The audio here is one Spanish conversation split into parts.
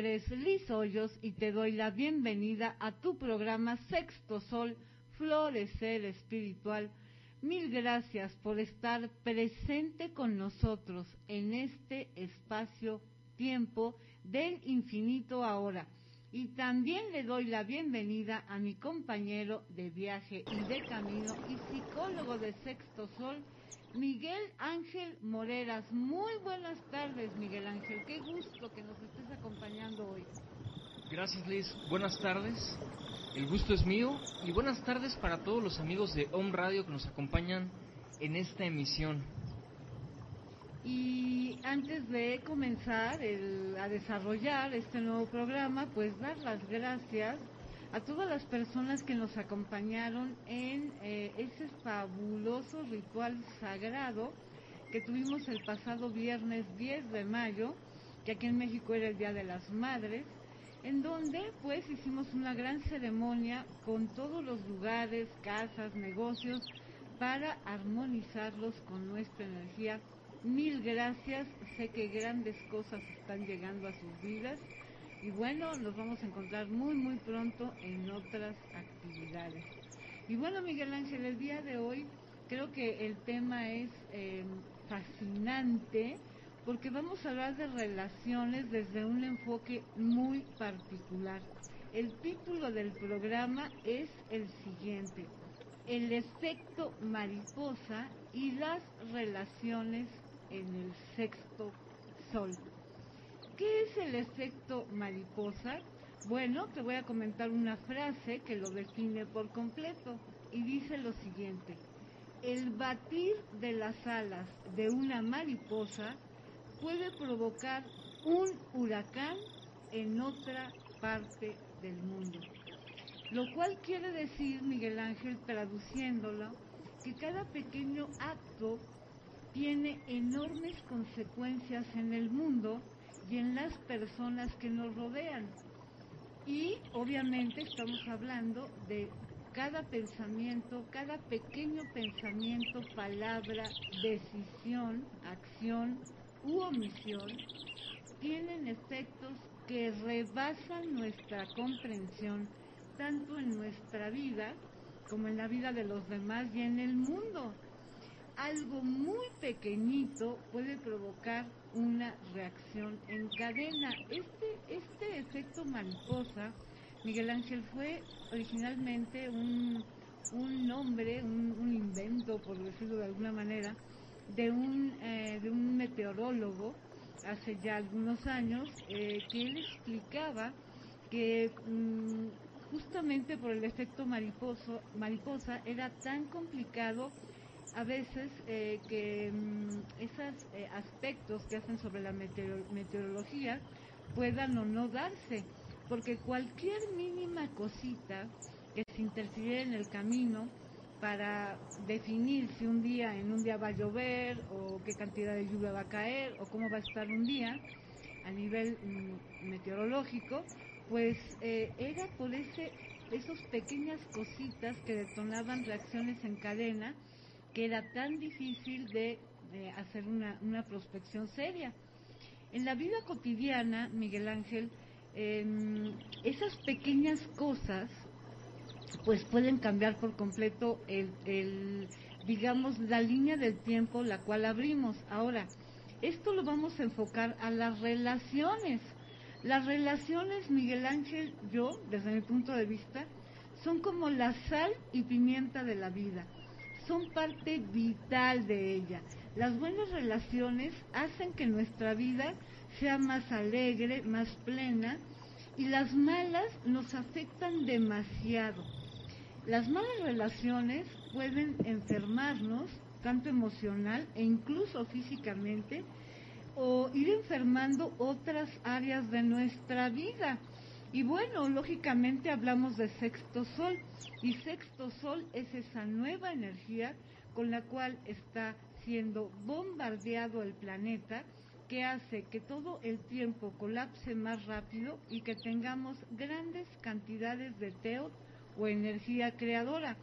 nombre es Liz Hoyos y te doy la bienvenida a tu programa Sexto Sol, Florecer Espiritual. Mil gracias por estar presente con nosotros en este espacio-tiempo del infinito ahora. Y también le doy la bienvenida a mi compañero de viaje y de camino y psicólogo de Sexto Sol, Miguel Ángel Moreras. Muy buenas tardes, Miguel Ángel. Qué gusto que nos estés acompañando hoy. Gracias, Liz. Buenas tardes. El gusto es mío y buenas tardes para todos los amigos de Home Radio que nos acompañan en esta emisión. Y antes de comenzar a desarrollar este nuevo programa, pues dar las gracias a todas las personas que nos acompañaron en eh, ese fabuloso ritual sagrado que tuvimos el pasado viernes 10 de mayo, que aquí en México era el Día de las Madres, en donde pues hicimos una gran ceremonia con todos los lugares, casas, negocios, para armonizarlos con nuestra energía. Mil gracias, sé que grandes cosas están llegando a sus vidas y bueno, nos vamos a encontrar muy muy pronto en otras actividades. Y bueno, Miguel Ángel, el día de hoy creo que el tema es eh, fascinante porque vamos a hablar de relaciones desde un enfoque muy particular. El título del programa es el siguiente, el efecto mariposa y las relaciones en el sexto sol. ¿Qué es el efecto mariposa? Bueno, te voy a comentar una frase que lo define por completo y dice lo siguiente. El batir de las alas de una mariposa puede provocar un huracán en otra parte del mundo. Lo cual quiere decir, Miguel Ángel, traduciéndolo, que cada pequeño acto tiene enormes consecuencias en el mundo y en las personas que nos rodean. Y obviamente estamos hablando de cada pensamiento, cada pequeño pensamiento, palabra, decisión, acción u omisión, tienen efectos que rebasan nuestra comprensión, tanto en nuestra vida como en la vida de los demás y en el mundo algo muy pequeñito puede provocar una reacción en cadena. Este, este efecto mariposa, Miguel Ángel, fue originalmente un, un nombre, un, invento, por decirlo de alguna manera, de un, eh, de un meteorólogo hace ya algunos años, eh, que él explicaba que mm, justamente por el efecto mariposo, mariposa era tan complicado a veces eh, que mm, esos eh, aspectos que hacen sobre la meteorología puedan o no darse, porque cualquier mínima cosita que se interfiere en el camino para definir si un día en un día va a llover o qué cantidad de lluvia va a caer o cómo va a estar un día a nivel mm, meteorológico, pues eh, era por ese esas pequeñas cositas que detonaban reacciones en cadena que era tan difícil de, hacer una, prospección seria. En la vida cotidiana, Miguel Ángel, em, esas pequeñas cosas pues pueden cambiar por completo el, digamos, la línea del tiempo la cual abrimos. Ahora, esto lo vamos a enfocar a las relaciones. Las relaciones, Miguel Ángel, yo, desde mi punto de vista, son como la sal y pimienta de la vida son parte vital de ella. Las buenas relaciones hacen que nuestra vida sea más alegre, más plena, y las malas nos afectan demasiado. Las malas relaciones pueden enfermarnos, tanto emocional e incluso físicamente, o ir enfermando otras áreas de nuestra vida. Y bueno, lógicamente hablamos de sexto sol y sexto sol es esa nueva energía con la cual está siendo bombardeado el planeta que hace que todo el tiempo colapse más rápido y que tengamos grandes cantidades de teo o energía creadora.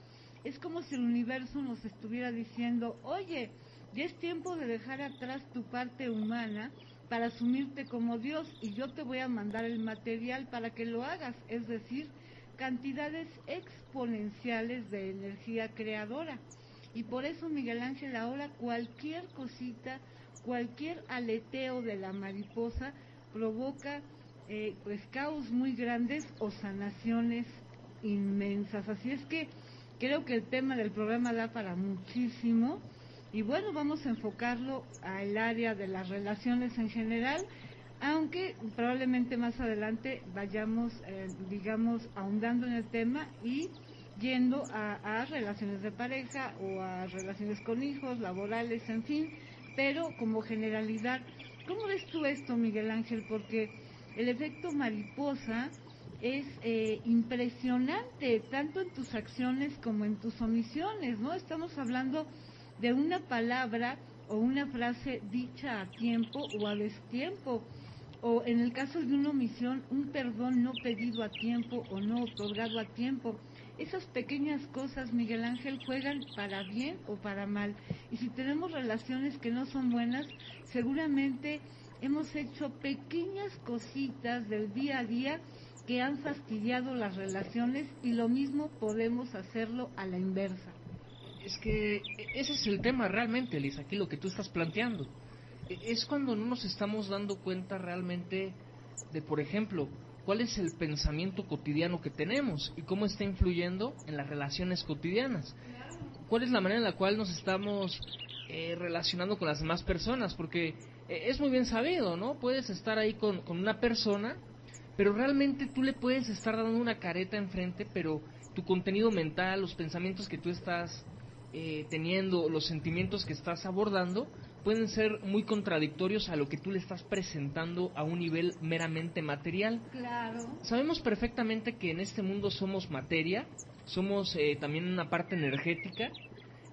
Es como si el universo nos estuviera diciendo, oye, ya es tiempo de dejar atrás tu parte humana para asumirte como Dios y yo te voy a mandar el material para que lo hagas, es decir, cantidades exponenciales de energía creadora. Y por eso, Miguel Ángel, ahora cualquier cosita, cualquier aleteo de la mariposa provoca eh, pues caos muy grandes o sanaciones inmensas. Así es que creo que el tema del programa da para muchísimo. Y bueno, vamos a enfocarlo al área de las relaciones en general, aunque probablemente más adelante vayamos, eh, digamos, ahondando en el tema y yendo a, relaciones de pareja o a relaciones con hijos, laborales, en fin, pero como generalidad. ¿Cómo ves tú esto, Miguel Ángel? Porque el efecto mariposa es eh, impresionante, tanto en tus acciones como en tus omisiones, ¿no? Estamos hablando de una palabra o una frase dicha a tiempo o a destiempo, o en el caso de una omisión, un perdón no pedido a tiempo o no otorgado a tiempo. Esas pequeñas cosas, Miguel Ángel, juegan para bien o para mal. Y si tenemos relaciones que no son buenas, seguramente hemos hecho pequeñas cositas del día a día que han fastidiado las relaciones y lo mismo podemos hacerlo a la inversa. Es que ese es el tema realmente, Liz, aquí lo que tú estás planteando. Es cuando no nos estamos dando cuenta realmente de, por ejemplo, cuál es el pensamiento cotidiano que tenemos y cómo está influyendo en las relaciones cotidianas. ¿Cuál es la manera en la cual nos estamos eh, relacionando con las demás personas? Porque eh, es muy bien sabido, ¿no? Puedes estar ahí con, con una persona pero realmente tú le puedes estar dando una careta enfrente, pero tu contenido mental, los pensamientos que tú estás eh, teniendo, los sentimientos que estás abordando, pueden ser muy contradictorios a lo que tú le estás presentando a un nivel meramente material. Claro. Sabemos perfectamente que en este mundo somos materia, somos eh, también una parte energética.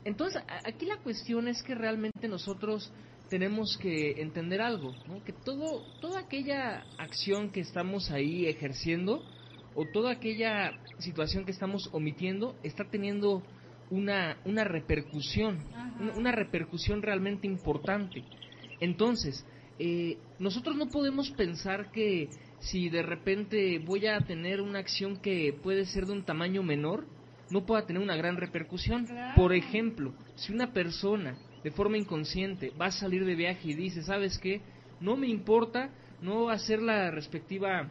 Entonces, aquí la cuestión es que realmente nosotros tenemos que entender algo, que todo, toda aquella acción que estamos ahí ejerciendo o toda aquella situación que estamos omitiendo está teniendo una, una repercusión, una, repercusión realmente importante. Entonces, eh, nosotros no podemos pensar que si de repente voy a tener una acción que puede ser de un tamaño menor, no pueda tener una gran repercusión. Por ejemplo, si una persona de forma inconsciente va a salir de viaje y dice, ¿sabes qué? No me importa no hacer la respectiva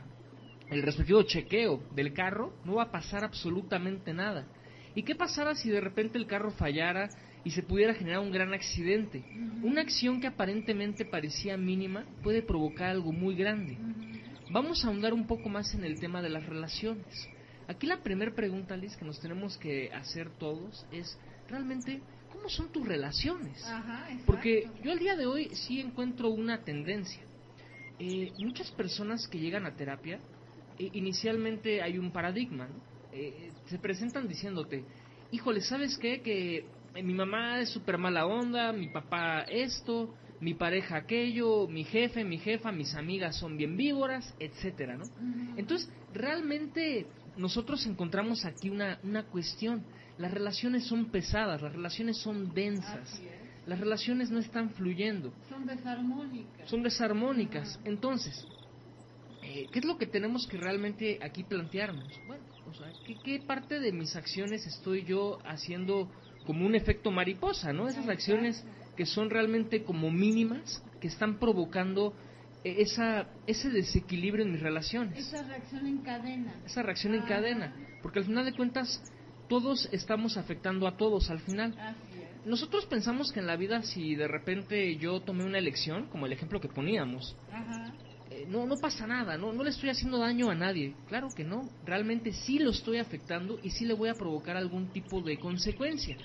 el respectivo chequeo del carro, no va a pasar absolutamente nada. ¿Y qué pasara si de repente el carro fallara y se pudiera generar un gran accidente? Una acción que aparentemente parecía mínima puede provocar algo muy grande. Vamos a ahondar un poco más en el tema de las relaciones. Aquí la primera pregunta, Liz, que nos tenemos que hacer todos es, ¿realmente cómo son tus relaciones. Porque yo al día de hoy sí encuentro una tendencia. Eh, muchas personas que llegan a terapia, eh, inicialmente hay un paradigma, eh, se presentan diciéndote, híjole, ¿sabes qué? Que mi mamá es súper mala onda, mi papá esto, mi pareja aquello, mi jefe, mi jefa, mis amigas son bien víboras, etcétera, ¿no? Entonces, realmente nosotros encontramos aquí una, una cuestión las relaciones son pesadas, las relaciones son densas, las relaciones no están fluyendo. Son desarmónicas. Son desarmónicas. Entonces, eh, ¿qué es lo que tenemos que realmente aquí plantearnos? Bueno, o sea, ¿qué, parte de mis acciones estoy yo haciendo como un efecto mariposa, ¿no? Esas acciones que son realmente como mínimas, que están provocando esa, ese desequilibrio en mis relaciones. Esa reacción en cadena. Esa reacción en cadena. Porque al final de cuentas, todos estamos afectando a todos al final. Nosotros pensamos que en la vida si de repente yo tomé una elección, como el ejemplo que poníamos, eh, no, no pasa nada, no, no le estoy haciendo daño a nadie. Claro que no, realmente sí lo estoy afectando y sí le voy a provocar algún tipo de consecuencia.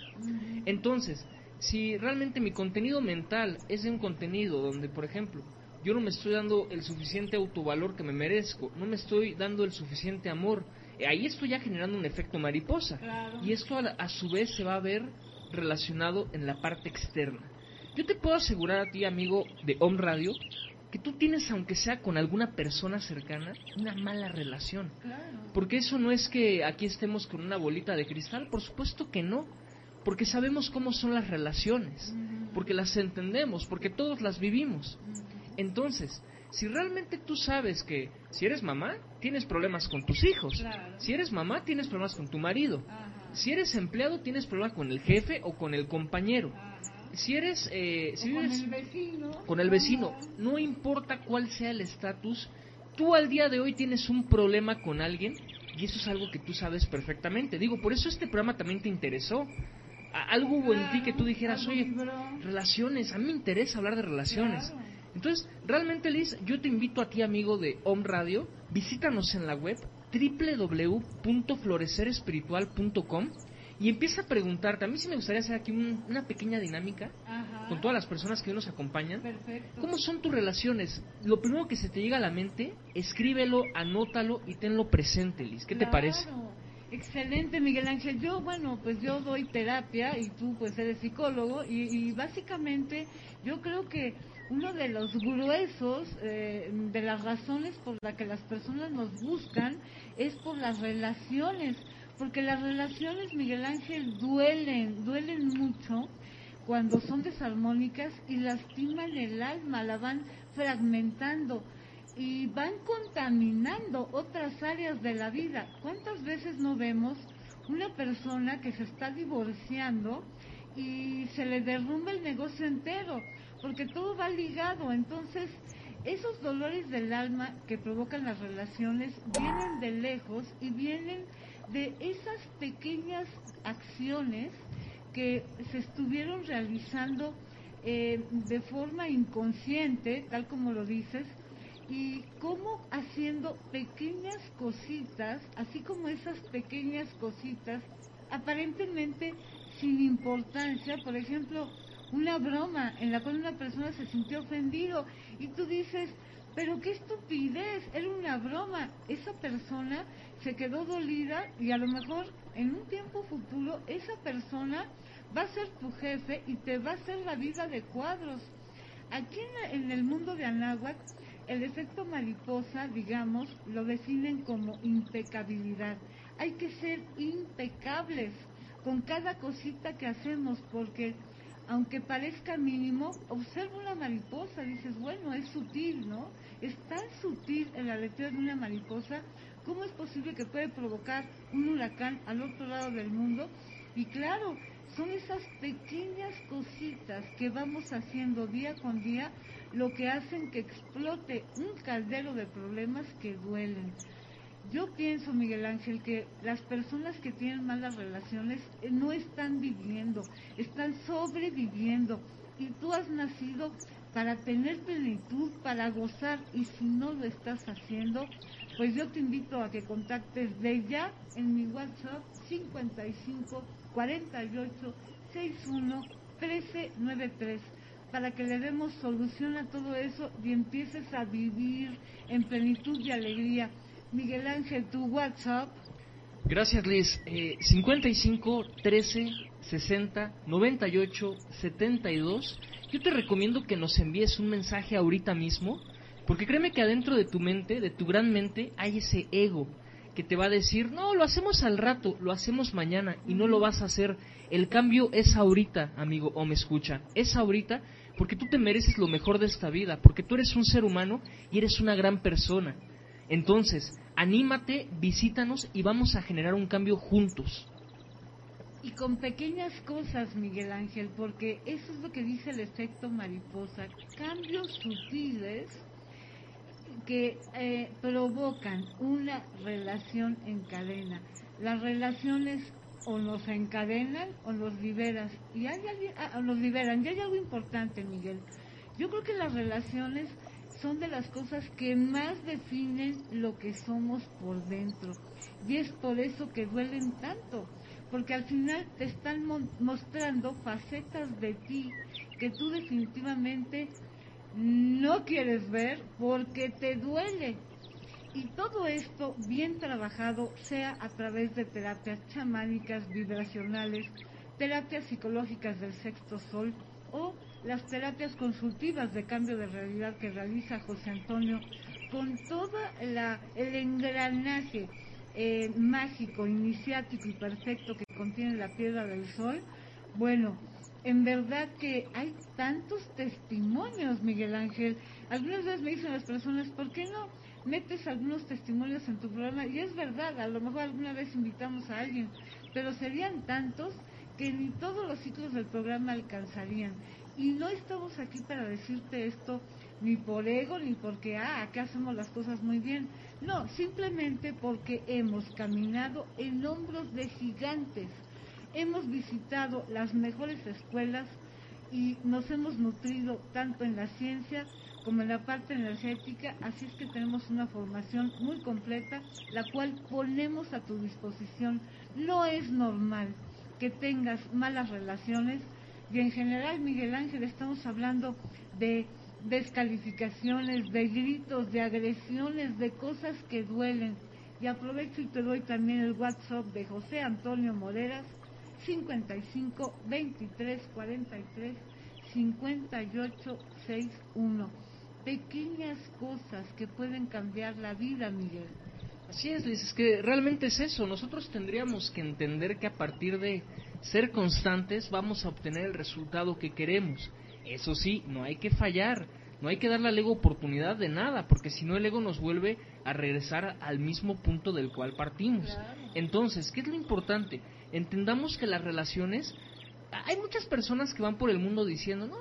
Entonces, si realmente mi contenido mental es de un contenido donde, por ejemplo, yo no me estoy dando el suficiente autovalor que me merezco, no me estoy dando el suficiente amor, ahí estoy ya generando un efecto mariposa. Y esto a, su vez se va a ver relacionado en la parte externa. Yo te puedo asegurar a ti, amigo de Home Radio, que tú tienes, aunque sea con alguna persona cercana, una mala relación. Porque eso no es que aquí estemos con una bolita de cristal, por supuesto que no. Porque sabemos cómo son las relaciones, porque las entendemos, porque todos las vivimos. Entonces, si realmente tú sabes que si eres mamá, tienes problemas con tus hijos. Si eres mamá, tienes problemas con tu marido. Si eres empleado, tienes problemas con el jefe o con el compañero. Si eres... Eh, si con el vecino. Con el vecino. No importa cuál sea el estatus, tú al día de hoy tienes un problema con alguien y eso es algo que tú sabes perfectamente. Digo, por eso este programa también te interesó. Algo hubo en ti que tú dijeras, oye, relaciones, a mí me interesa hablar de relaciones. Entonces, realmente Liz, yo te invito a ti, amigo de Home Radio, visítanos en la web www.florecerespiritual.com y empieza a preguntarte. A mí sí me gustaría hacer aquí una pequeña dinámica con todas las personas que hoy nos acompañan. ¿Cómo son tus relaciones? Lo primero que se te llega a la mente, escríbelo, anótalo y tenlo presente, Liz. ¿Qué te parece? Excelente, Miguel Ángel. Yo, bueno, pues yo doy terapia y tú pues eres psicólogo y, básicamente yo creo que uno de los gruesos eh, de las razones por las que las personas nos buscan es por las relaciones, porque las relaciones, Miguel Ángel, duelen, duelen mucho cuando son desarmónicas y lastiman el alma, la van fragmentando y van contaminando otras áreas de la vida. ¿Cuántas veces no vemos una persona que se está divorciando y se le derrumba el negocio entero? Porque todo va ligado. Entonces, esos dolores del alma que provocan las relaciones vienen de lejos y vienen de esas pequeñas acciones que se estuvieron realizando eh, de forma inconsciente, tal como lo dices, y cómo haciendo pequeñas cositas, así como esas pequeñas cositas, aparentemente sin importancia, por ejemplo, una broma en la cual una persona se sintió ofendido y tú dices, pero qué estupidez, era una broma. Esa persona se quedó dolida y a lo mejor en un tiempo futuro esa persona va a ser tu jefe y te va a hacer la vida de cuadros. Aquí en, el mundo de Anáhuac el efecto mariposa, digamos, lo definen como impecabilidad. Hay que ser impecables con cada cosita que hacemos porque aunque parezca mínimo, observa una mariposa, dices, bueno, es sutil, ¿no? Es tan sutil en la lectura de una mariposa, ¿cómo es posible que puede provocar un huracán al otro lado del mundo? Y claro, son esas pequeñas cositas que vamos haciendo día con día lo que hacen que explote un caldero de problemas que duelen. Yo pienso, Miguel Ángel, que las personas que tienen malas relaciones eh, no están viviendo, están sobreviviendo. Y tú has nacido para tener plenitud, para gozar, y si no lo estás haciendo, pues yo te invito a que contactes de ya en mi WhatsApp 55 48 61 1393 para que le demos solución a todo eso y empieces a vivir en plenitud y alegría. Miguel Ángel, tu WhatsApp. Gracias, Liz. 55 13 60 98 72. Yo te recomiendo que nos envíes un mensaje ahorita mismo, porque créeme que adentro de tu mente, de tu gran mente, hay ese ego que te va a decir, no, lo hacemos al rato, lo hacemos mañana y no lo vas a hacer. El cambio es ahorita, amigo, o me escucha, es ahorita porque tú te mereces lo mejor de esta vida, porque tú eres un ser humano y eres una gran persona. Entonces, anímate, visítanos y vamos a generar un cambio juntos. Y con pequeñas cosas, Miguel Ángel, porque eso es lo que dice el efecto mariposa, cambios sutiles que eh, provocan una relación en cadena. Las relaciones o nos encadenan o nos liberas. Y hay ah, nos liberan. Y hay algo importante, Miguel. Yo creo que las relaciones son de las cosas que más definen lo que somos por dentro. Y es por eso que duelen tanto. Porque al final te están mostrando facetas de ti que tú definitivamente no quieres ver porque te duele. Y todo esto bien trabajado, sea a través de terapias chamánicas, vibracionales, terapias psicológicas del sexto sol o las terapias consultivas de cambio de realidad que realiza José Antonio con todo el engranaje eh, mágico, iniciático y perfecto que contiene la piedra del sol, bueno, en verdad que hay tantos testimonios, Miguel Ángel, Algunas veces me dicen las personas, ¿por qué no metes algunos testimonios en tu programa? Y es verdad, a lo mejor alguna vez invitamos a alguien, pero serían tantos que ni todos los ciclos del programa alcanzarían. Y no estamos aquí para decirte esto ni por ego, ni porque, ah, acá hacemos las cosas muy bien. No, simplemente porque hemos caminado en hombros de gigantes. Hemos visitado las mejores escuelas y nos hemos nutrido tanto en la ciencia como en la parte energética, así es que tenemos una formación muy completa, la cual ponemos a tu disposición. No es normal que tengas malas relaciones y en general, Miguel Ángel, estamos hablando de descalificaciones, de gritos, de agresiones, de cosas que duelen. Y aprovecho y te doy también el WhatsApp de José Antonio Moreras, 55 23 43 58 61. Pequeñas cosas que pueden cambiar la vida, Miguel. Así es, Liz, es que realmente es eso. Nosotros tendríamos que entender que a partir de ser constantes vamos a obtener el resultado que queremos. Eso sí, no hay que fallar, no hay que darle al ego oportunidad de nada, porque si no el ego nos vuelve a regresar al mismo punto del cual partimos. Entonces, ¿qué es lo importante? Entendamos que las relaciones hay muchas personas que van por el mundo diciendo, no,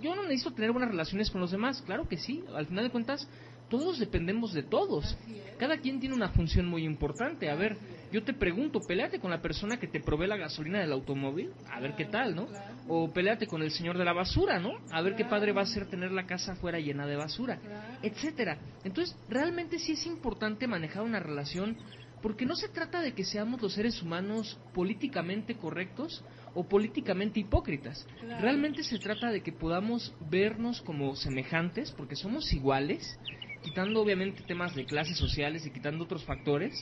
yo no necesito tener buenas relaciones con los demás. Claro que sí, al final de cuentas, todos dependemos de todos. Cada quien tiene una función muy importante. A ver, yo te pregunto, peleate con la persona que te provee la gasolina del automóvil, a ver qué tal, ¿no? O peleate con el señor de la basura, ¿no? A ver qué padre va a ser tener la casa fuera llena de basura, etcétera. Entonces, realmente sí es importante manejar una relación porque no se trata de que seamos los seres humanos políticamente correctos o políticamente hipócritas. Realmente se trata de que podamos vernos como semejantes, porque somos iguales, quitando obviamente temas de clases sociales y quitando otros factores,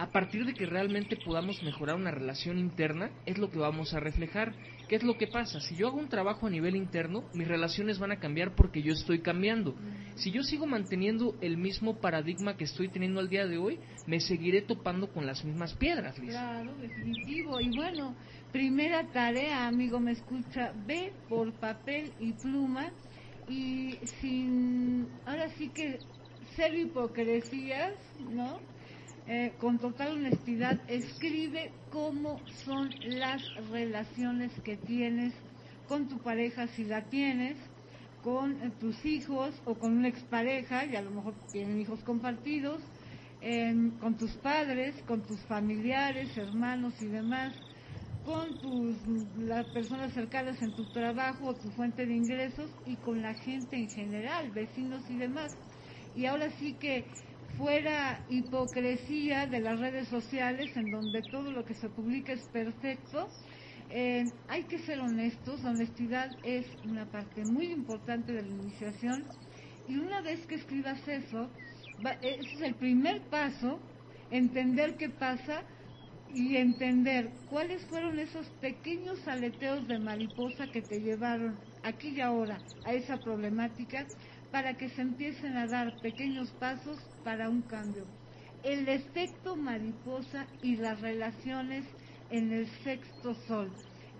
a partir de que realmente podamos mejorar una relación interna, es lo que vamos a reflejar. ¿Qué es lo que pasa? Si yo hago un trabajo a nivel interno, mis relaciones van a cambiar porque yo estoy cambiando. Si yo sigo manteniendo el mismo paradigma que estoy teniendo al día de hoy, me seguiré topando con las mismas piedras, Claro, definitivo. Y bueno, primera tarea, amigo, me escucha, ve por papel y pluma y sin, ahora sí que ser hipocresías, ¿no? Eh, con total honestidad, escribe cómo son las relaciones que tienes con tu pareja, si la tienes, con eh, tus hijos o con una expareja, y a lo mejor tienen hijos compartidos, con tus padres, con tus familiares, hermanos y demás, con tus, las personas cercanas en tu trabajo o tu fuente de ingresos y con la gente en general, vecinos y demás. Y ahora sí que fuera hipocresía de las redes sociales en donde todo lo que se publica es perfecto, eh, hay que ser honestos, la honestidad es una parte muy importante de la iniciación y una vez que escribas eso, ese es el primer paso, entender qué pasa y entender cuáles fueron esos pequeños aleteos de mariposa que te llevaron aquí y ahora a esa problemática para que se empiecen a dar pequeños pasos para un cambio. El efecto mariposa y las relaciones en el sexto sol.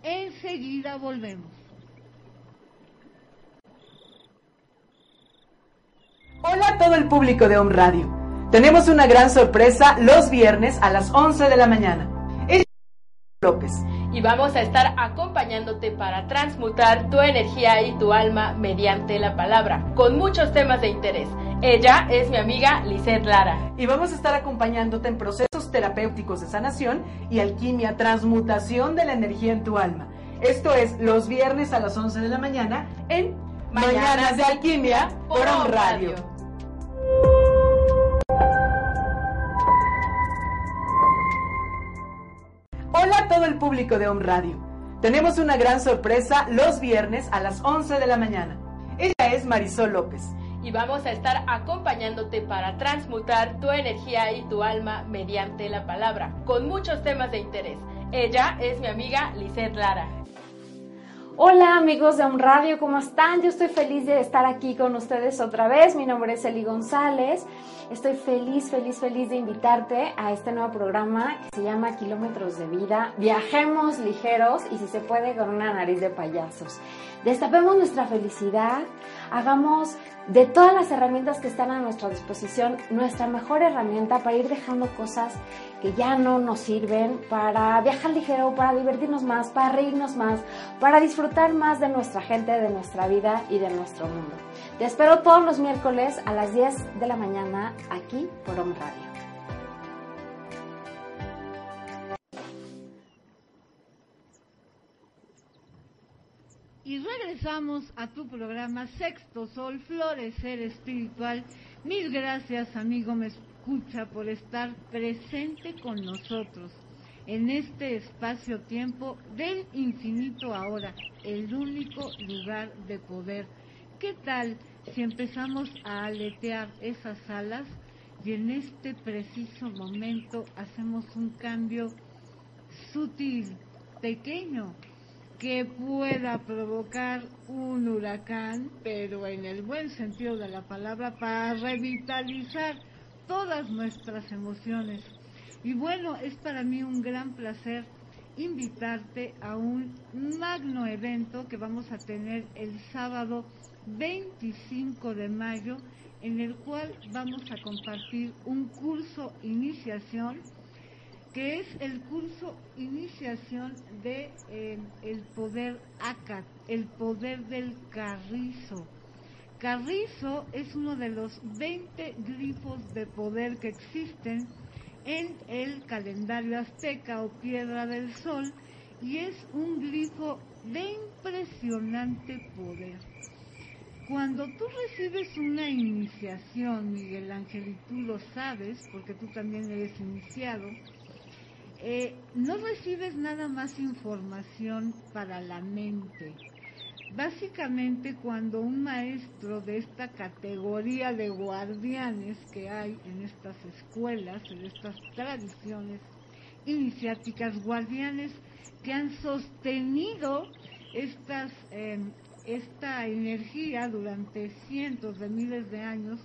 Enseguida volvemos. Hola a todo el público de Home Radio. Tenemos una gran sorpresa los viernes a las 11 de la mañana. López. Y vamos a estar acompañándote para transmutar tu energía y tu alma mediante la palabra, con muchos temas de interés. Ella es mi amiga Lisette Lara. Y vamos a estar acompañándote en procesos terapéuticos de sanación y alquimia, transmutación de la energía en tu alma. Esto es los viernes a las 11 de la mañana en Mañanas, de Alquimia por On Radio. Todo el público de Home Radio. Tenemos una gran sorpresa los viernes a las 11 de la mañana. Ella es Marisol López. Y vamos a estar acompañándote para transmutar tu energía y tu alma mediante la palabra, con muchos temas de interés. Ella es mi amiga Lisette Lara. Hola amigos de Un Radio, ¿cómo están? Yo estoy feliz de estar aquí con ustedes otra vez. Mi nombre es Eli González. Estoy feliz, feliz, feliz de invitarte a este nuevo programa que se llama Kilómetros de Vida. Viajemos ligeros y si se puede con una nariz de payasos. Destapemos nuestra felicidad, hagamos de todas las herramientas que están a nuestra disposición nuestra mejor herramienta para ir dejando cosas que ya no nos sirven, para viajar ligero, para divertirnos más, para reírnos más, para disfrutar más de nuestra gente, de nuestra vida y de nuestro mundo. Te espero todos los miércoles a las 10 de la mañana aquí por Home Radio. Y regresamos a tu programa Sexto Sol, Florecer Espiritual. Mil gracias, amigo Me Escucha, por estar presente con nosotros en este espacio-tiempo del infinito ahora, el único lugar de poder. ¿Qué tal si empezamos a aletear esas alas y en este preciso momento hacemos un cambio sutil, pequeño, que pueda provocar un huracán, pero en el buen sentido de la palabra, para revitalizar todas nuestras emociones. Y bueno, es para mí un gran placer invitarte a un magno evento que vamos a tener el sábado 25 de mayo, en el cual vamos a compartir un curso iniciación que es el curso Iniciación de eh, el poder ACAT, el poder del carrizo. Carrizo es uno de los 20 glifos de poder que existen en el calendario azteca o piedra del sol y es un glifo de impresionante poder. Cuando tú recibes una iniciación, Miguel Ángel, y tú lo sabes, porque tú también eres iniciado, eh, no recibes nada más información para la mente. Básicamente cuando un maestro de esta categoría de guardianes que hay en estas escuelas, en estas tradiciones iniciáticas, guardianes que han sostenido em, esta energía durante cientos de miles de años,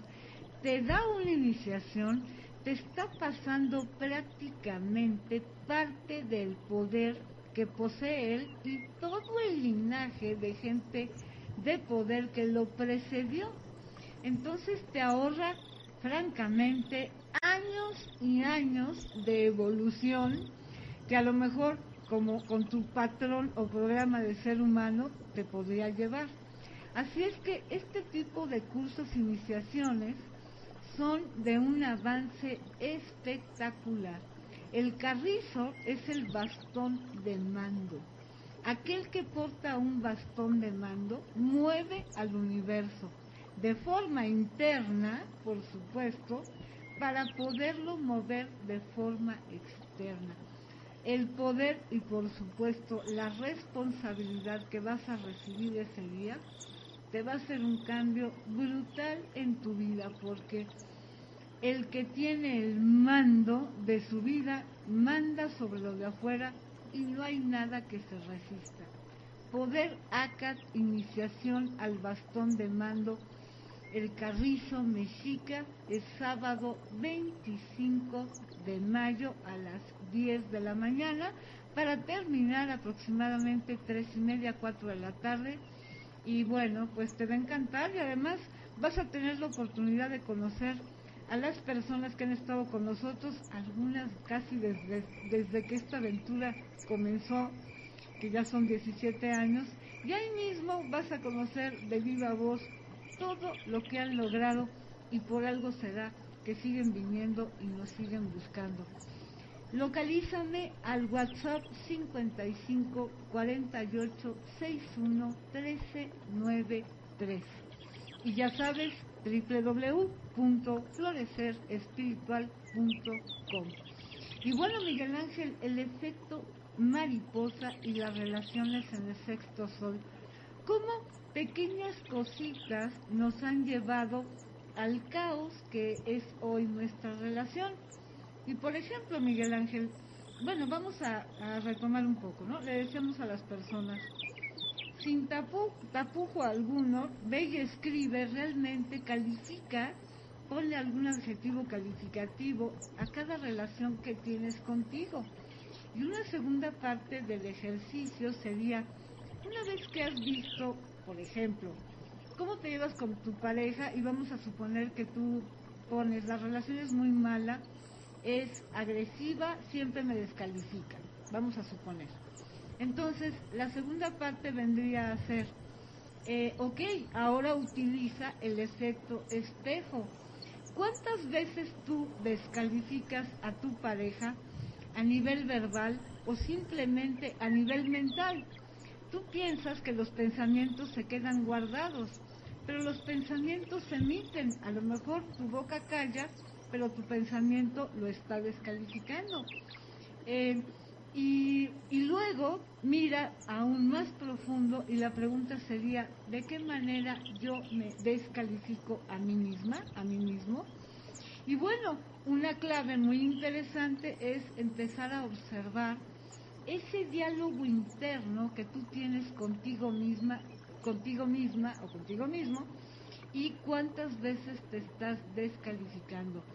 te da una iniciación te está pasando prácticamente parte del poder que posee él y todo el linaje de gente de poder que lo precedió. Entonces te ahorra francamente años y años de evolución que a lo mejor como con tu patrón o programa de ser humano te podría llevar. Así es que este tipo de cursos, iniciaciones, son de un avance espectacular. El carrizo es el bastón de mando. Aquel que porta un bastón de mando mueve al universo de forma interna, por supuesto, para poderlo mover de forma externa. El poder y por supuesto la responsabilidad que vas a recibir ese día te va a hacer un cambio brutal en tu vida porque el que tiene el mando de su vida manda sobre lo de afuera y no hay nada que se resista. Poder ACAT, iniciación al bastón de mando, el carrizo mexica, es sábado 25 de mayo a las 10 de la mañana para terminar aproximadamente tres y media, cuatro de la tarde. Y bueno, pues te va a encantar y además vas a tener la oportunidad de conocer a las personas que han estado con nosotros, algunas casi desde, desde que esta aventura comenzó, que ya son 17 años, y ahí mismo vas a conocer de viva voz todo lo que han logrado y por algo será que siguen viniendo y nos siguen buscando. Localízame al WhatsApp 55 48 61 13 93. Y ya sabes, www.florecerespiritual.com. Y bueno, Miguel Ángel, el efecto mariposa y las relaciones en el sexto sol, ¿cómo pequeñas cositas nos han llevado al caos que es hoy nuestra relación? Y por ejemplo, Miguel Ángel, bueno, vamos a, retomar un poco, ¿no? Le decíamos a las personas, sin tapujo alguno, ve y escribe, realmente califica, ponle algún adjetivo calificativo a cada relación que tienes contigo. Y una segunda parte del ejercicio sería, una vez que has visto, por ejemplo, ¿cómo te llevas con tu pareja? Y vamos a suponer que tú pones, la relación es muy mala, es agresiva, siempre me descalifican, vamos a suponer. Entonces, la segunda parte vendría a ser, eh, ok, ahora utiliza el efecto espejo. ¿Cuántas veces tú descalificas a tu pareja a nivel verbal o simplemente a nivel mental? Tú piensas que los pensamientos se quedan guardados, pero los pensamientos se emiten. A lo mejor tu boca calla, pero tu pensamiento lo está descalificando. Eh, y, y, luego mira aún más profundo y la pregunta sería, ¿de qué manera yo me descalifico a mí misma, a mí mismo? Y bueno, una clave muy interesante es empezar a observar ese diálogo interno que tú tienes contigo misma, contigo misma o contigo mismo y cuántas veces te estás descalificando.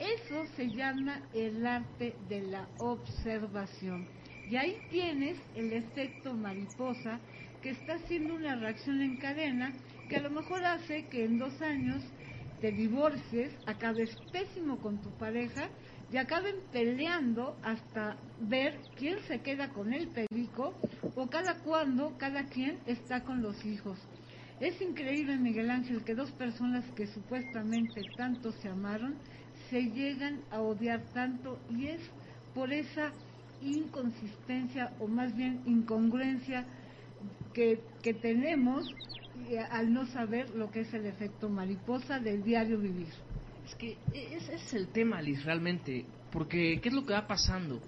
Eso se llama el arte de la observación. Y ahí tienes el efecto mariposa que está haciendo una reacción en cadena que a lo mejor hace que en dos años te divorcies, acabes pésimo con tu pareja y acaben peleando hasta ver quién se queda con el perico o cada cuando cada quien está con los hijos. Es increíble, Miguel Ángel, que dos personas que supuestamente tanto se amaron se llegan a odiar tanto y es por esa inconsistencia o más bien incongruencia que, que tenemos eh, al no saber lo que es el efecto mariposa del diario vivir. Es que ese es el tema, Liz, realmente. Porque, ¿qué es lo que va pasando?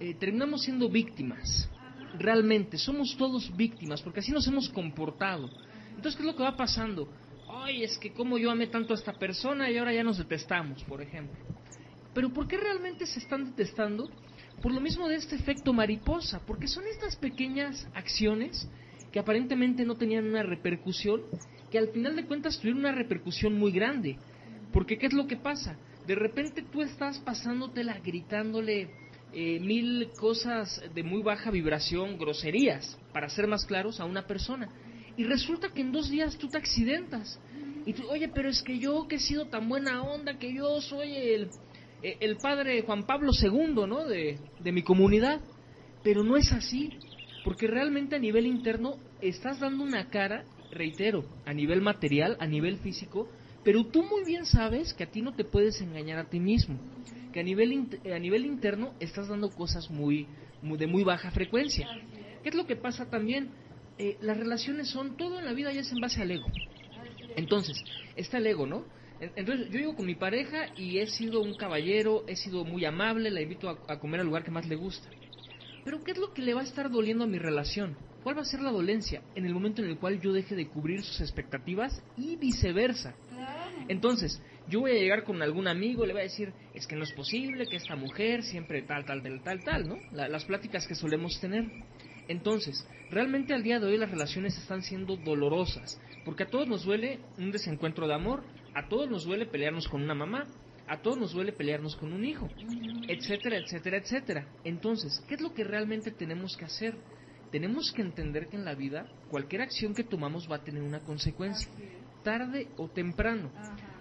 Eh, terminamos siendo víctimas. Realmente, somos todos víctimas, porque así nos hemos comportado. Entonces, ¿qué es lo que va pasando? Ay, es que como yo amé tanto a esta persona y ahora ya nos detestamos, por ejemplo. Pero ¿por qué realmente se están detestando? Por lo mismo de este efecto mariposa, porque son estas pequeñas acciones que aparentemente no tenían una repercusión, que al final de cuentas tuvieron una repercusión muy grande. Porque ¿qué es lo que pasa? De repente tú estás pasándotela gritándole eh, mil cosas de muy baja vibración, groserías, para ser más claros, a una persona. Y resulta que en dos días tú te accidentas. Y tú, oye, pero es que yo que he sido tan buena onda, que yo soy el, eh, el padre Juan Pablo II, ¿no? De, de mi comunidad. Pero no es así. Porque realmente a nivel interno estás dando una cara, reitero, a nivel material, a nivel físico, pero tú muy bien sabes que a ti no te puedes engañar a ti mismo, que a nivel, a nivel interno estás dando cosas muy, de muy baja frecuencia. ¿Qué es lo que pasa también? Eh, las relaciones son, todo en la vida ya es en base al ego. Entonces, está el ego, ¿no? Entonces, yo llego con mi pareja y he sido un caballero, he sido muy amable, la invito a, a comer al lugar que más le gusta. Pero ¿qué es lo que le va a estar doliendo a mi relación? ¿Cuál va a ser la dolencia? En el momento en el cual yo deje de cubrir sus expectativas y viceversa. Entonces, yo voy a llegar con algún amigo, le voy a decir, es que no es posible que esta mujer siempre tal, tal, tal, tal, tal, ¿no? las pláticas que solemos tener. Entonces, realmente al día de hoy las relaciones están siendo dolorosas, porque a todos nos duele un desencuentro de amor, a todos nos duele pelearnos con una mamá, a todos nos duele pelearnos con un hijo, etcétera, etcétera, etcétera. Entonces, ¿qué es lo que realmente tenemos que hacer? Tenemos que entender que en la vida cualquier acción que tomamos va a tener una consecuencia, tarde o temprano.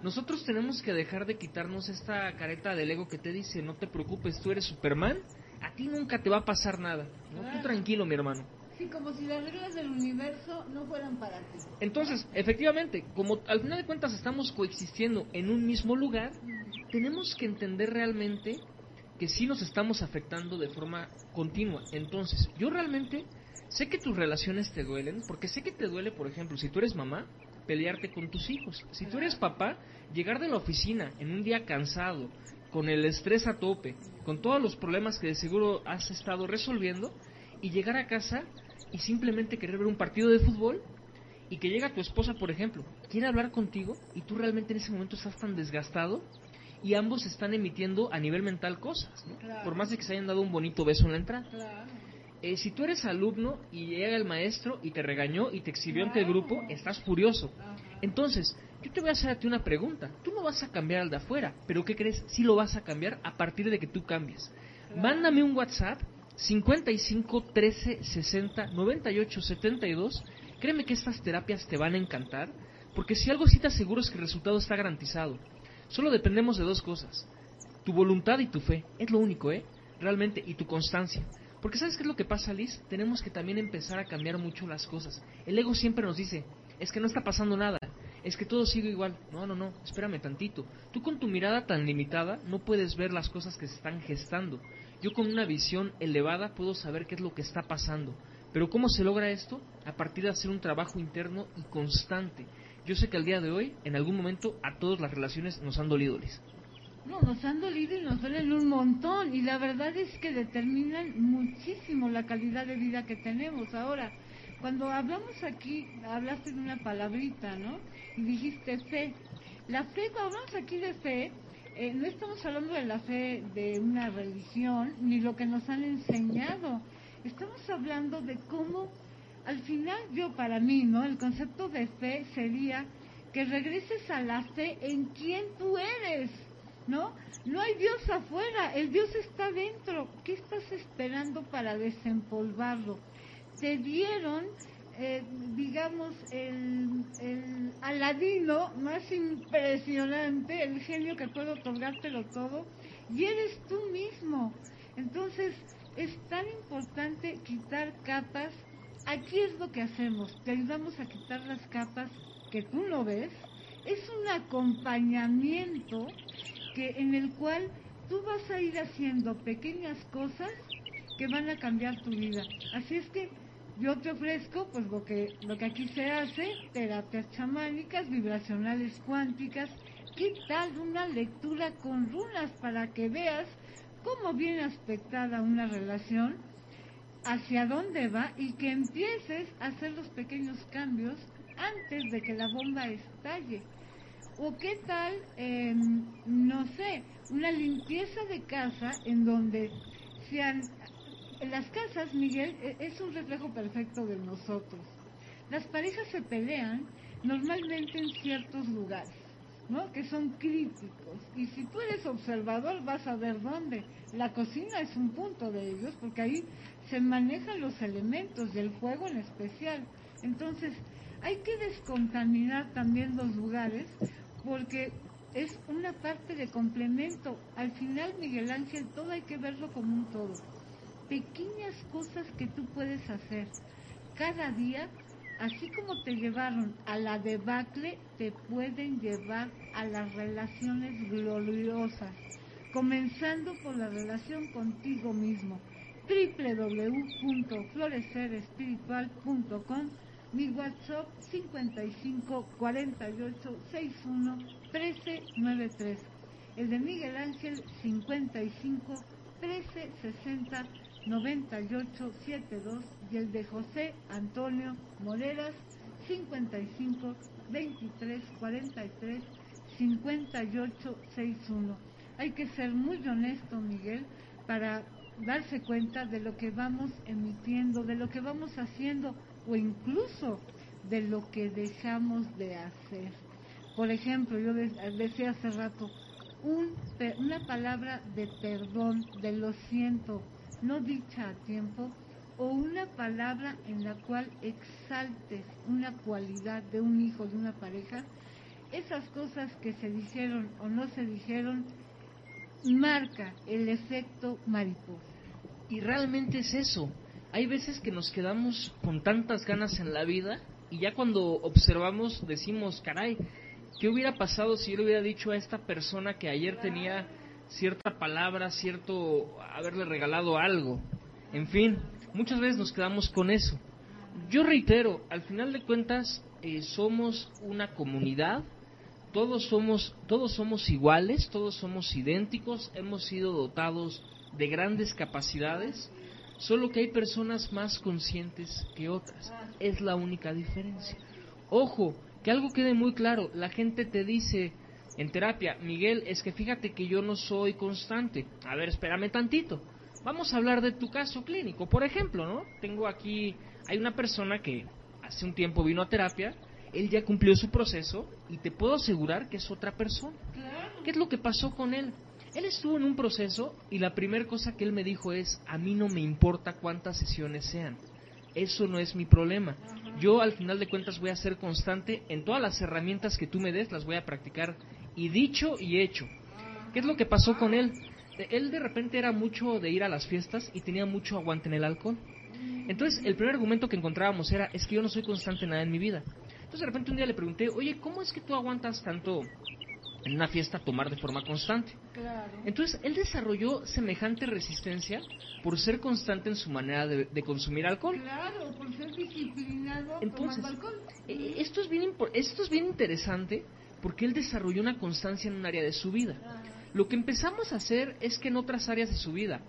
Nosotros tenemos que dejar de quitarnos esta careta del ego que te dice, no te preocupes, tú eres Superman, a ti nunca te va a pasar nada. ¿no? Tú tranquilo, mi hermano. Sí, como si las reglas del universo no fueran para ti. Entonces, efectivamente, como al final de cuentas estamos coexistiendo en un mismo lugar, tenemos que entender realmente que sí nos estamos afectando de forma continua. Entonces, yo realmente sé que tus relaciones te duelen, porque sé que te duele, por ejemplo, si tú eres mamá, pelearte con tus hijos. Si tú eres papá, llegar de la oficina en un día cansado, con el estrés a tope, con todos los problemas que de seguro has estado resolviendo, y llegar a casa y simplemente querer ver un partido de fútbol y que llega tu esposa, por ejemplo, quiere hablar contigo y tú realmente en ese momento estás tan desgastado y ambos están emitiendo a nivel mental cosas, por más de que se hayan dado un bonito beso en la entrada. Eh, si tú eres alumno y llega el maestro y te regañó y te exhibió ante el grupo, estás furioso. Entonces, yo te voy a hacer a ti una pregunta. Tú no vas a cambiar al de afuera, pero ¿qué crees? Sí lo vas a cambiar a partir de que tú cambies. Mándame un WhatsApp 55 13 60 98 72 Créeme que estas terapias te van a encantar, porque si algo sí te aseguro es que el resultado está garantizado. Solo dependemos de dos cosas, tu voluntad y tu fe, es lo único, ¿eh? Realmente, y tu constancia. Porque ¿sabes qué es lo que pasa, Liz? Tenemos que también empezar a cambiar mucho las cosas. El ego siempre nos dice, es que no está pasando nada, es que todo sigue igual. No, no, no, espérame tantito. Tú con tu mirada tan limitada no puedes ver las cosas que se están gestando. Yo con una visión elevada puedo saber qué es lo que está pasando. Pero ¿cómo se logra esto? A partir de hacer un trabajo interno y constante. Yo sé que al día de hoy, en algún momento, a todas las relaciones nos han dolido, Liz. No, nos han dolido y nos duelen un montón. Y la verdad es que determinan muchísimo la calidad de vida que tenemos. Ahora, cuando hablamos aquí, hablaste de una palabrita, ¿no? Y dijiste fe. La fe, cuando hablamos aquí de fe, eh, no estamos hablando de la fe de una religión, ni lo que nos han enseñado. Estamos hablando de cómo, al final, yo para mí, ¿no? El concepto de fe sería que regreses a la fe en quién tú eres, ¿no? No hay Dios afuera, el Dios está dentro. ¿Qué estás esperando para desempolvarlo? Te dieron eh, digamos, el, el, aladino más impresionante, el genio que puede otorgártelo todo, y eres tú mismo. Entonces, es tan importante quitar capas. Aquí es lo que hacemos, te ayudamos a quitar las capas que tú no ves. Es un acompañamiento que en el cual tú vas a ir haciendo pequeñas cosas que van a cambiar tu vida. Así es que yo te ofrezco pues lo que, lo que aquí se hace, terapias chamánicas, vibracionales cuánticas, ¿qué tal una lectura con runas para que veas cómo viene aspectada una relación, hacia dónde va y que empieces a hacer los pequeños cambios antes de que la bomba estalle? ¿O qué tal, em, no sé, una limpieza de casa en donde sean las casas, Miguel, e, es un reflejo perfecto de nosotros. Las parejas se pelean normalmente en ciertos lugares, ¿no? Que son críticos. Y si tú eres observador, vas a ver dónde. La cocina es un punto de ellos, porque ahí se manejan los elementos del fuego en especial. Entonces, hay que descontaminar también los lugares, porque es una parte de complemento. Al final, Miguel Ángel, todo hay que verlo como un todo pequeñas cosas que tú puedes hacer. Cada día, así como te llevaron a la debacle, te pueden llevar a las relaciones gloriosas, comenzando por la relación contigo mismo. www.florecerespiritual.com mi WhatsApp 55 48 61 13 93 el de Miguel Ángel 55 13 60 9872 y el de José Antonio Moreras 55 23 43 58 61. Hay que ser muy honesto, Miguel, para darse cuenta de lo que vamos emitiendo, de lo que vamos haciendo o incluso de lo que dejamos de hacer. Por ejemplo, yo decía hace rato, un, una palabra de perdón, de lo siento, no dicha a tiempo, o una palabra en la cual exaltes una cualidad de un hijo, de una pareja, esas cosas que se dijeron o no se dijeron, marca el efecto mariposa. Y realmente es eso. Hay veces que nos quedamos con tantas ganas en la vida y ya cuando observamos decimos, caray, ¿qué hubiera pasado si yo le hubiera dicho a esta persona que ayer tenía cierta palabra, cierto haberle regalado algo. En fin, muchas veces nos quedamos con eso. Yo reitero, al final de cuentas eh, somos una comunidad, todos somos, todos somos iguales, todos somos idénticos, hemos sido dotados de grandes capacidades, solo que hay personas más conscientes que otras. Es la única diferencia. Ojo, que algo quede muy claro, la gente te dice, en terapia, Miguel, es que fíjate que yo no soy constante. A ver, espérame tantito. Vamos a hablar de tu caso clínico. Por ejemplo, ¿no? Tengo aquí, hay una persona que hace un tiempo vino a terapia, él ya cumplió su proceso y te puedo asegurar que es otra persona. ¿Qué es lo que pasó con él? Él estuvo en un proceso y la primera cosa que él me dijo es, a mí no me importa cuántas sesiones sean. Eso no es mi problema. yo al final de cuentas voy a ser constante en todas las herramientas que tú me des, las voy a practicar y dicho y hecho. ¿Qué es lo que pasó con él? Él de repente era mucho de ir a las fiestas y tenía mucho aguante en el alcohol. Entonces, el primer argumento que encontrábamos era, es que yo no soy constante en nada en mi vida. Entonces, de repente un día le pregunté, oye, ¿cómo es que tú aguantas tanto en una fiesta tomar de forma constante? Entonces, él desarrolló semejante resistencia por ser constante en su manera de, consumir alcohol. Claro, por ser disciplinado Entonces, alcohol. Eh, esto, es bien, esto es bien interesante porque él desarrolló una constancia en un área de su vida. Lo que empezamos a hacer es que en otras áreas de su vida,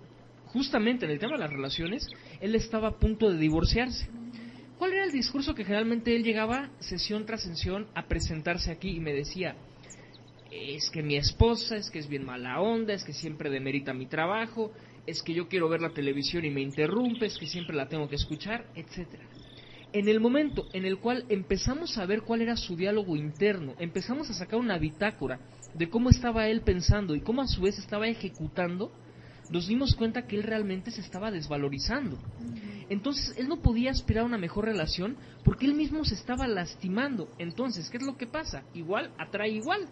justamente en el tema de las relaciones, él estaba a punto de divorciarse. ¿Cuál era el discurso que generalmente él llegaba sesión tras sesión a presentarse aquí y me decía, es que mi esposa, es que es bien mala onda, es que siempre demerita mi trabajo, es que yo quiero ver la televisión y me interrumpe, es que siempre la tengo que escuchar, etcétera. En el momento en el cual empezamos a ver cuál era su diálogo interno, empezamos a sacar una bitácora de cómo estaba él pensando y cómo a su vez estaba ejecutando, nos dimos cuenta que él realmente se estaba desvalorizando. Entonces él no podía aspirar a una mejor relación porque él mismo se estaba lastimando. Entonces, ¿qué es lo que pasa? Igual atrae igual.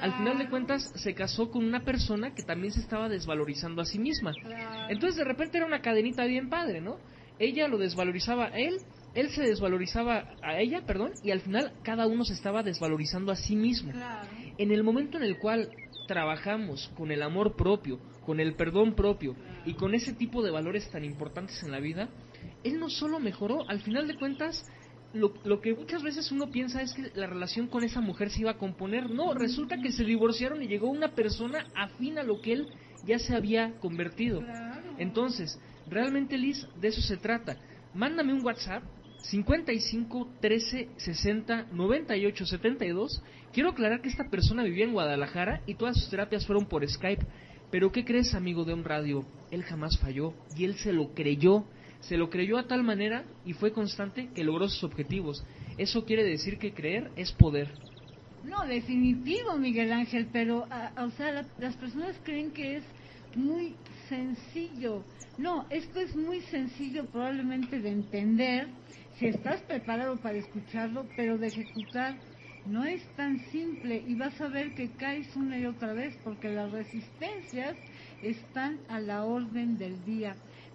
Al final de cuentas se casó con una persona que también se estaba desvalorizando a sí misma. Entonces de repente era una cadenita bien padre, ¿no? Ella lo desvalorizaba a él, él se desvalorizaba a ella, perdón, y al final cada uno se estaba desvalorizando a sí mismo. En el momento en el cual trabajamos con el amor propio, con el perdón propio y con ese tipo de valores tan importantes en la vida, él no solo mejoró, al final de cuentas, lo, lo, que muchas veces uno piensa es que la relación con esa mujer se iba a componer. No, resulta que se divorciaron y llegó una persona afín a lo que él ya se había convertido. Entonces, realmente Liz, de eso se trata. Mándame un WhatsApp 55 13 60 98 72. Quiero aclarar que esta persona vivía en Guadalajara y todas sus terapias fueron por Skype. Pero ¿qué crees, amigo de un radio? Él jamás falló y él se lo creyó se lo creyó a tal manera y fue constante que logró sus objetivos. Eso quiere decir que creer es poder. No, definitivo, Miguel Ángel, pero o sea, las personas creen que es muy sencillo. No, esto es muy sencillo probablemente de entender si estás preparado para escucharlo, pero de ejecutar no es tan simple y vas a ver que caes una y otra vez porque las resistencias están a la orden del día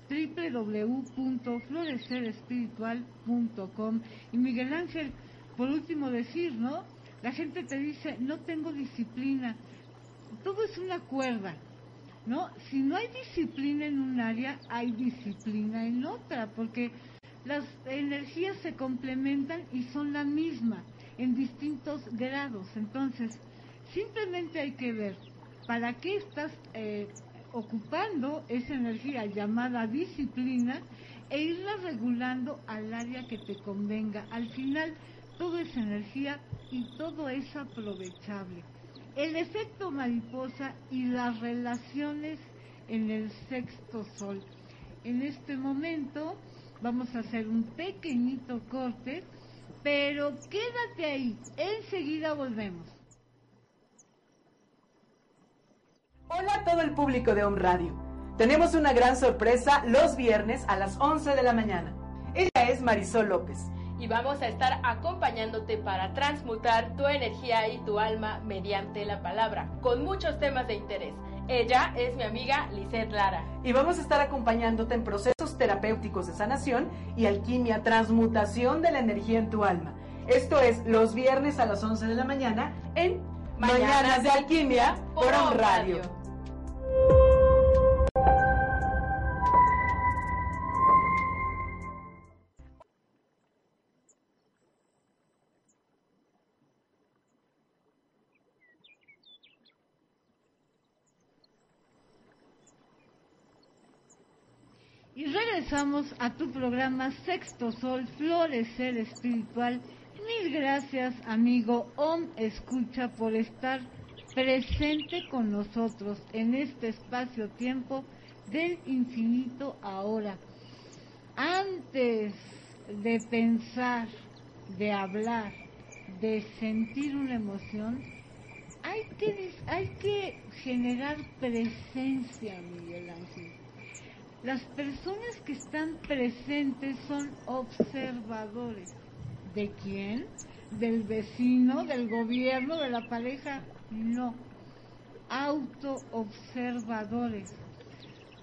www.florecerespiritual.com. Y Miguel Ángel, por último decir, ¿no? La gente te dice, no tengo disciplina. Todo es una cuerda, ¿no? Si no hay disciplina en un área, hay disciplina en otra, porque las energías se complementan y son la misma en distintos grados. Entonces, simplemente hay que ver para qué estás eh, ocupando esa energía llamada disciplina e irla regulando al área que te convenga. Al final, todo es energía y todo es aprovechable. El efecto mariposa y las relaciones en el sexto sol. En este momento vamos a hacer un pequeñito corte, pero quédate ahí, enseguida volvemos. Hola a todo el público de Home Radio. Tenemos una gran sorpresa los viernes a las 11 de la mañana. Ella es Marisol López. Y vamos a estar acompañándote para transmutar tu energía y tu alma mediante la palabra, con muchos temas de interés. Ella es mi amiga Lisette Lara. Y vamos a estar acompañándote en procesos terapéuticos de sanación y alquimia, transmutación de la energía en tu alma. Esto es los viernes a las 11 de la mañana en Mañanas, de Alquimia por On Radio. Regresamos a tu programa Sexto Sol, Florecer Espiritual. Mil gracias, amigo Om Escucha, por estar presente con nosotros en este espacio-tiempo del infinito ahora. Antes de pensar, de hablar, de sentir una emoción, hay que, hay que generar presencia, Miguel Ángel. Las personas que están presentes son observadores. ¿De quién? ¿Del vecino? ¿Del gobierno? ¿De la pareja? No. Autoobservadores.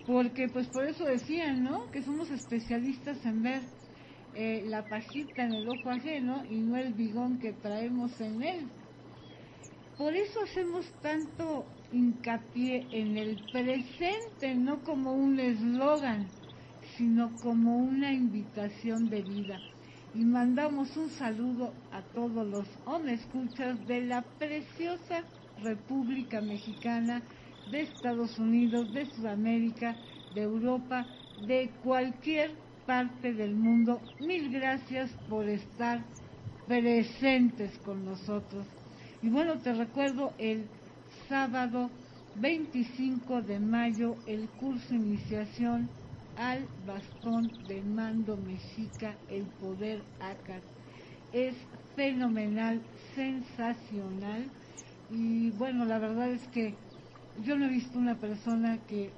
Porque pues por eso decían, ¿no? Que somos especialistas en ver eh, la pajita en el ojo ajeno y no el bigón que traemos en él. Por eso hacemos tanto hincapié en el presente, no como un eslogan, sino como una invitación de vida. Y mandamos un saludo a todos los escuchas de la preciosa República Mexicana, de Estados Unidos, de Sudamérica, de Europa, de cualquier parte del mundo. Mil gracias por estar presentes con nosotros. Y bueno, te recuerdo el sábado 25 de mayo el curso iniciación al bastón de mando mexica, el poder ACAT. Es fenomenal, sensacional y bueno, la verdad es que yo no he visto una persona que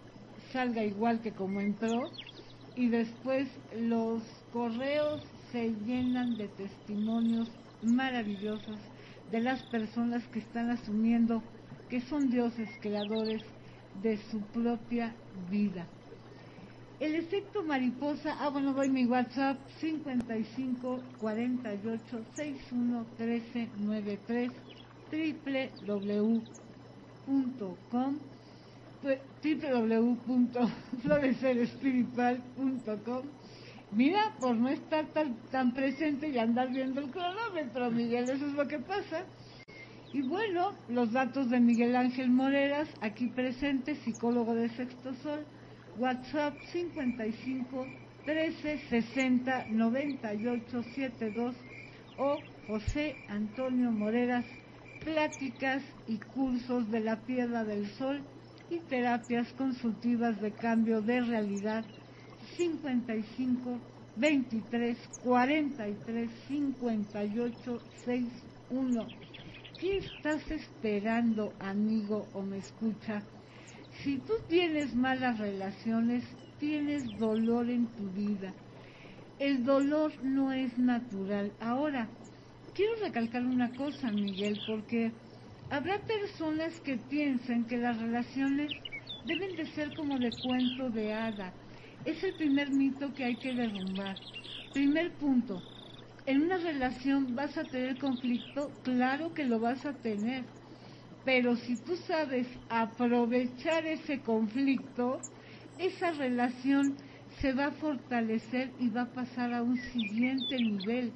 salga igual que como entró y después los correos se llenan de testimonios maravillosos de las personas que están asumiendo que son dioses creadores de su propia vida. El efecto mariposa, ah bueno, doy mi WhatsApp 55 48 61 13 93 www.com www.florecerespiritual.com Mira, por no estar tan, tan presente y andar viendo el cronómetro, Miguel, eso es lo que pasa. Y bueno, los datos de Miguel Ángel Moreras, aquí presente, psicólogo de Sexto Sol, WhatsApp 55 13 60 98 72 o José Antonio Moreras, pláticas y cursos de la piedra del sol y terapias consultivas de cambio de realidad. 55 23 43 58 61. ¿Qué estás esperando, amigo o me escucha? Si tú tienes malas relaciones, tienes dolor en tu vida. El dolor no es natural. Ahora, quiero recalcar una cosa, Miguel, porque habrá personas que piensan que las relaciones deben de ser como de cuento de hada es el primer mito que hay que derrumbar. Primer punto, en una relación vas a tener conflicto, claro que lo vas a tener, pero si tú sabes aprovechar ese conflicto, esa relación se va a fortalecer y va a pasar a un siguiente nivel.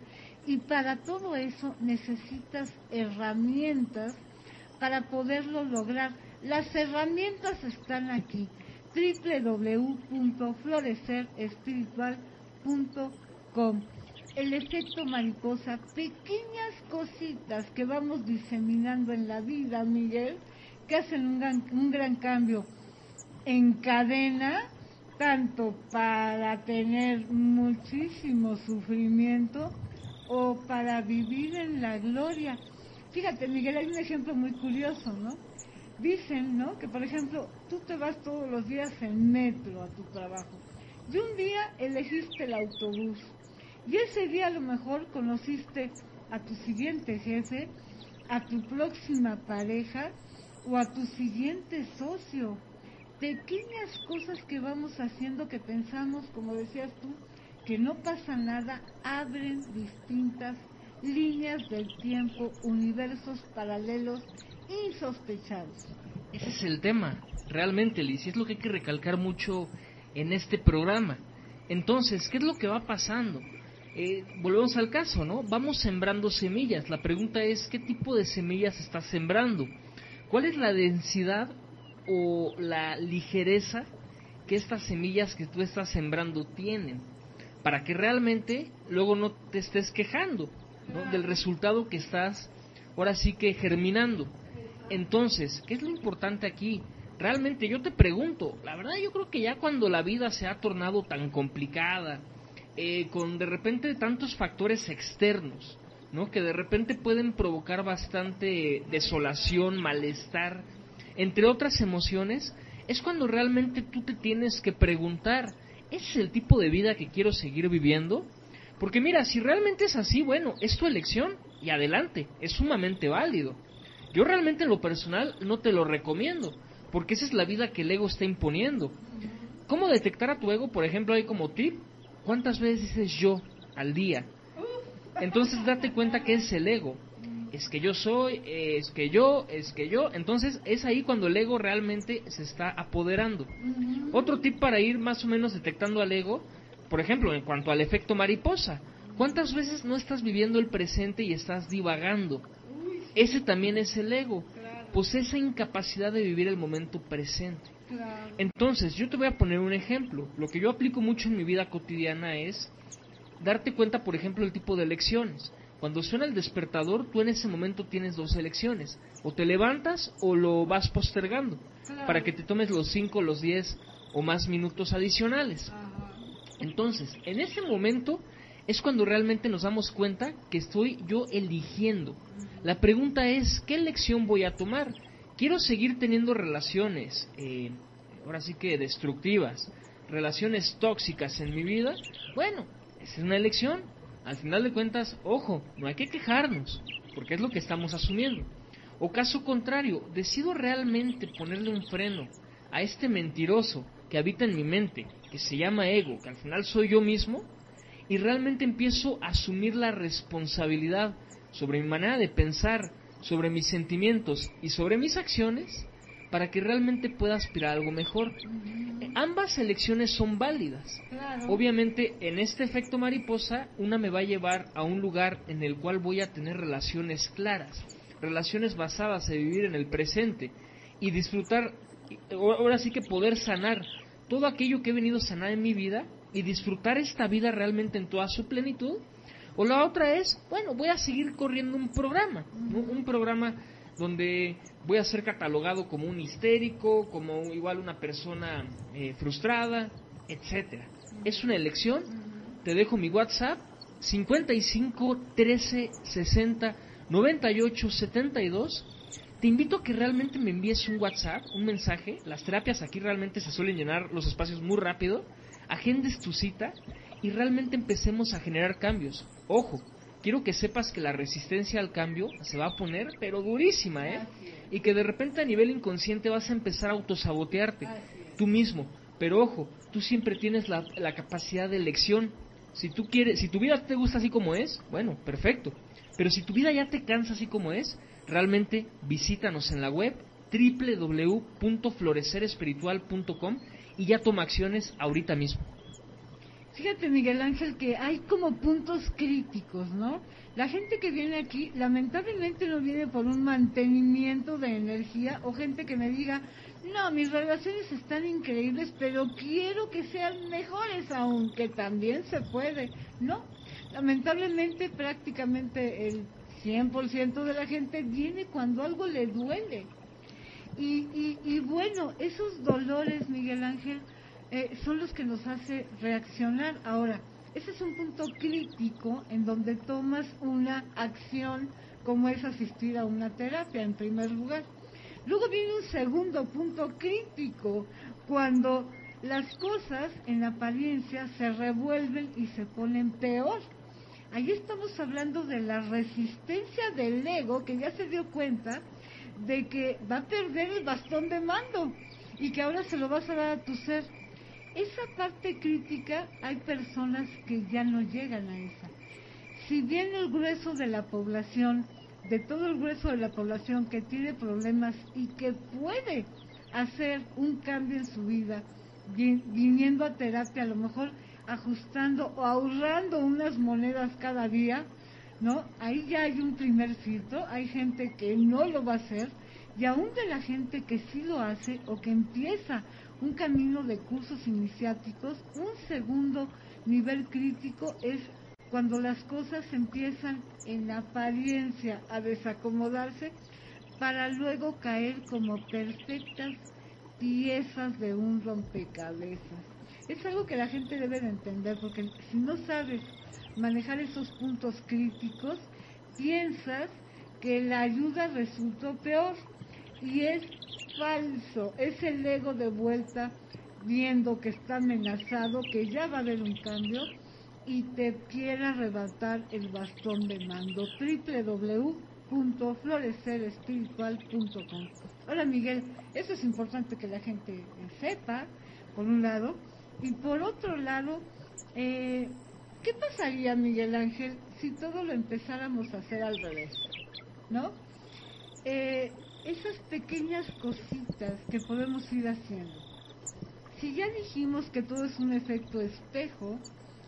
Y para todo eso necesitas herramientas para poderlo lograr. Las herramientas están aquí www.florecerespiritual.com. El efecto mariposa, pequeñas cositas que vamos diseminando en la vida, Miguel, que hacen un gran, un gran cambio en cadena, tanto para tener muchísimo sufrimiento o para vivir en la gloria. Fíjate, Miguel, hay un ejemplo muy curioso, ¿no? dicen, ¿no? Que por ejemplo, tú te vas todos los días en metro a tu trabajo y un día elegiste el autobús y ese día a lo mejor conociste a tu siguiente jefe, a tu próxima pareja o a tu siguiente socio. Pequeñas cosas que vamos haciendo que pensamos, como decías tú, que no pasa nada, abren distintas líneas del tiempo, universos paralelos insospechados. Ese es el tema, realmente, Liz, y es lo que hay que recalcar mucho en este programa. Entonces, ¿qué es lo que va pasando? Eh, volvemos al caso, ¿no? Vamos sembrando semillas. La pregunta es, ¿qué tipo de semillas estás sembrando? ¿Cuál es la densidad o la ligereza que estas semillas que tú estás sembrando tienen? Para que realmente luego no te estés quejando del resultado que estás ahora sí que germinando. Entonces, ¿qué es lo importante aquí? Realmente yo te pregunto, la verdad yo creo que ya cuando la vida se ha tornado tan complicada, eh, con de repente tantos factores externos, ¿no? Que de repente pueden provocar bastante desolación, malestar, entre otras emociones, es cuando realmente tú te tienes que preguntar, ¿es el tipo de vida que quiero seguir viviendo? Porque mira, si realmente es así, bueno, es tu elección y adelante, es sumamente válido. Yo realmente en lo personal no te lo recomiendo, porque esa es la vida que el ego está imponiendo. ¿Cómo detectar a tu ego? Por ejemplo, hay como tip, ¿cuántas veces dices yo al día? Entonces date cuenta que es el ego. Es que yo soy, es que yo, es que yo. Entonces es ahí cuando el ego realmente se está apoderando. Otro tip para ir más o menos detectando al ego, por ejemplo, en cuanto al efecto mariposa. ¿Cuántas veces no estás viviendo el presente y estás divagando? Ese también es el ego. Pues esa incapacidad de vivir el momento presente. Entonces, yo te voy a poner un ejemplo. Lo que yo aplico mucho en mi vida cotidiana es darte cuenta, por ejemplo, el tipo de elecciones. Cuando suena el despertador, tú en ese momento tienes dos elecciones. O te levantas o lo vas postergando para que te tomes los 5, los 10 o más minutos adicionales. Entonces, en ese momento es cuando realmente nos damos cuenta que estoy yo eligiendo. La pregunta es, ¿qué elección voy a tomar? ¿Quiero seguir teniendo relaciones, eh, ahora sí que destructivas, relaciones tóxicas en mi vida? Bueno, es una elección. Al final de cuentas, ojo, no hay que quejarnos, porque es lo que estamos asumiendo. O caso contrario, decido realmente ponerle un freno a este mentiroso que habita en mi mente, que se llama ego, que al final soy yo mismo, y realmente empiezo a asumir la responsabilidad sobre mi manera de pensar, sobre mis sentimientos y sobre mis acciones para que realmente pueda aspirar a algo mejor. Ambas elecciones son válidas. Obviamente, en este efecto mariposa, una me va a llevar a un lugar en el cual voy a tener relaciones claras, relaciones basadas en vivir en el presente y disfrutar, ahora sí que poder sanar todo aquello que he venido a sanar en mi vida y disfrutar esta vida realmente en toda su plenitud. O la otra es, bueno, voy a seguir corriendo un programa, un programa donde voy a ser catalogado como un histérico, como igual una persona eh, frustrada, etcétera. Es una elección. Te dejo mi WhatsApp 55 13 60 98 72. Te invito a que realmente me envíes un WhatsApp, un mensaje. Las terapias aquí realmente se suelen llenar los espacios muy rápido. Agendes tu cita y realmente empecemos a generar cambios. Ojo, quiero que sepas que la resistencia al cambio se va a poner, pero durísima, ¿eh? Y que de repente a nivel inconsciente vas a empezar a autosabotearte tú mismo. Pero ojo, tú siempre tienes la, la capacidad de elección. Si tú quieres, si tu vida te gusta así como es, bueno, perfecto. Pero si tu vida ya te cansa así como es, realmente visítanos en la web www.florecerespiritual.com y ya toma acciones ahorita mismo. Fíjate, Miguel Ángel, que hay como puntos críticos, ¿no? La gente que viene aquí, lamentablemente no viene por un mantenimiento de energía o gente que me diga, no, mis relaciones están increíbles, pero quiero que sean mejores aún, que también se puede, ¿no? Lamentablemente prácticamente el 100% de la gente viene cuando algo le duele. Y, y, y bueno, esos dolores, Miguel Ángel, eh, son los que nos hace reaccionar. Ahora, ese es un punto crítico en donde tomas una acción como es asistir a una terapia, en primer lugar. Luego viene un segundo punto crítico, cuando las cosas en apariencia se revuelven y se ponen peor. Ahí estamos hablando de la resistencia del ego que ya se dio cuenta de que va a perder el bastón de mando y que ahora se lo vas a dar a tu ser esa parte crítica hay personas que ya no llegan a esa. Si bien el grueso de la población, de todo el grueso de la población que tiene problemas y que puede hacer un cambio en su vida, viniendo a terapia, a lo mejor ajustando o ahorrando unas monedas cada día, ¿no? Ahí ya hay un primer filtro, hay gente que no lo va a hacer y aún de la gente que sí lo hace o que empieza un camino de cursos iniciáticos, un segundo nivel crítico es cuando las cosas empiezan en apariencia a desacomodarse para luego caer como perfectas piezas de un rompecabezas. Es algo que la gente debe de entender porque si no sabes manejar esos puntos críticos, piensas que la ayuda resultó peor y es falso, es el ego de vuelta viendo que está amenazado, que ya va a haber un cambio y te quiera arrebatar el bastón de mando. www.florecerespiritual.com. Ahora, Miguel, eso es importante que la gente sepa, por un lado, y por otro lado, eh, ¿qué pasaría, Miguel Ángel, si todo lo empezáramos a hacer al revés? ¿No? Eh, esas pequeñas cositas que podemos ir haciendo. Si ya dijimos que todo es un efecto espejo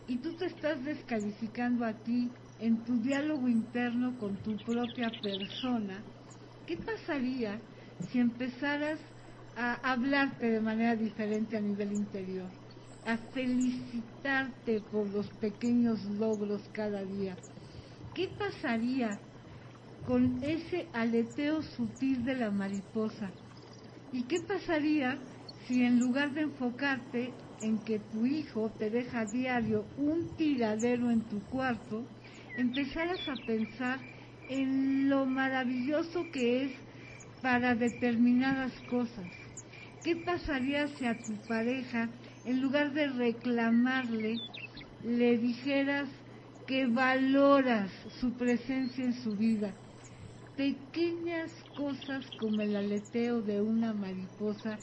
y tú te estás descalificando a ti en tu diálogo interno con tu propia persona, ¿qué pasaría si empezaras a hablarte de manera diferente a nivel interior? A felicitarte por los pequeños logros cada día. ¿Qué pasaría con ese aleteo sutil de la mariposa. ¿Y qué pasaría si en lugar de enfocarte en que tu hijo te deja a diario un tiradero en tu cuarto, empezaras a pensar en lo maravilloso que es para determinadas cosas? ¿Qué pasaría si a tu pareja, en lugar de reclamarle, le dijeras que valoras su presencia en su vida? Pequeñas cosas como el aleteo de una mariposa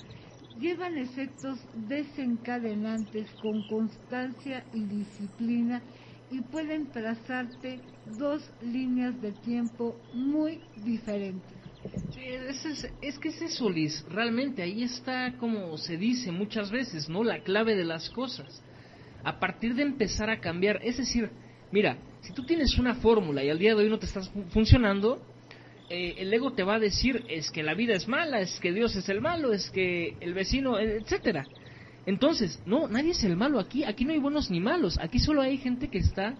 llevan efectos desencadenantes con constancia y disciplina y pueden trazarte dos líneas de tiempo muy diferentes. Es, que es eso, Liz. Realmente ahí está, como se dice muchas veces, ¿no? La clave de las cosas. A partir de empezar a cambiar, es decir, mira, si tú tienes una fórmula y al día de hoy no te estás funcionando, eh, el ego te va a decir es que la vida es mala, es que Dios es el malo, es que el vecino, etcétera. Entonces, no, nadie es el malo aquí, aquí no hay buenos ni malos, aquí solo hay gente que está,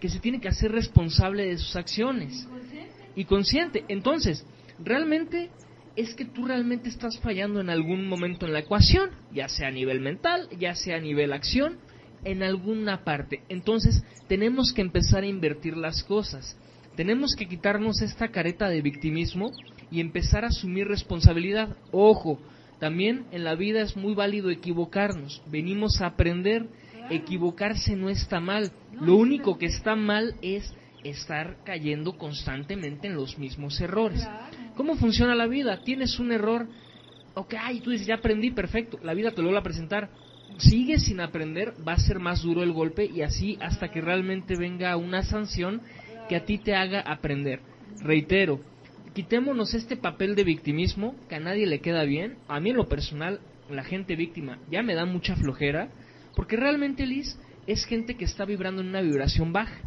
que se tiene que hacer responsable de sus acciones. Y consciente. Entonces, realmente es que tú realmente estás fallando en algún momento en la ecuación, ya sea a nivel mental, ya sea a nivel acción, en alguna parte. Entonces, tenemos que empezar a invertir las cosas. Tenemos que quitarnos esta careta de victimismo y empezar a asumir responsabilidad. Ojo, también en la vida es muy válido equivocarnos. Venimos a aprender. Equivocarse no está mal. Lo único que está mal es estar cayendo constantemente en los mismos errores. ¿Cómo funciona la vida? Tienes un error, ok, tú dices, ya aprendí, perfecto, la vida te lo va a presentar. Sigues sin aprender, va a ser más duro el golpe y así hasta que realmente venga una sanción que a ti te haga aprender. Reitero, quitémonos este papel de victimismo que a nadie le queda bien. A mí en lo personal, la gente víctima ya me da mucha flojera, porque realmente, Liz, es gente que está vibrando en una vibración baja.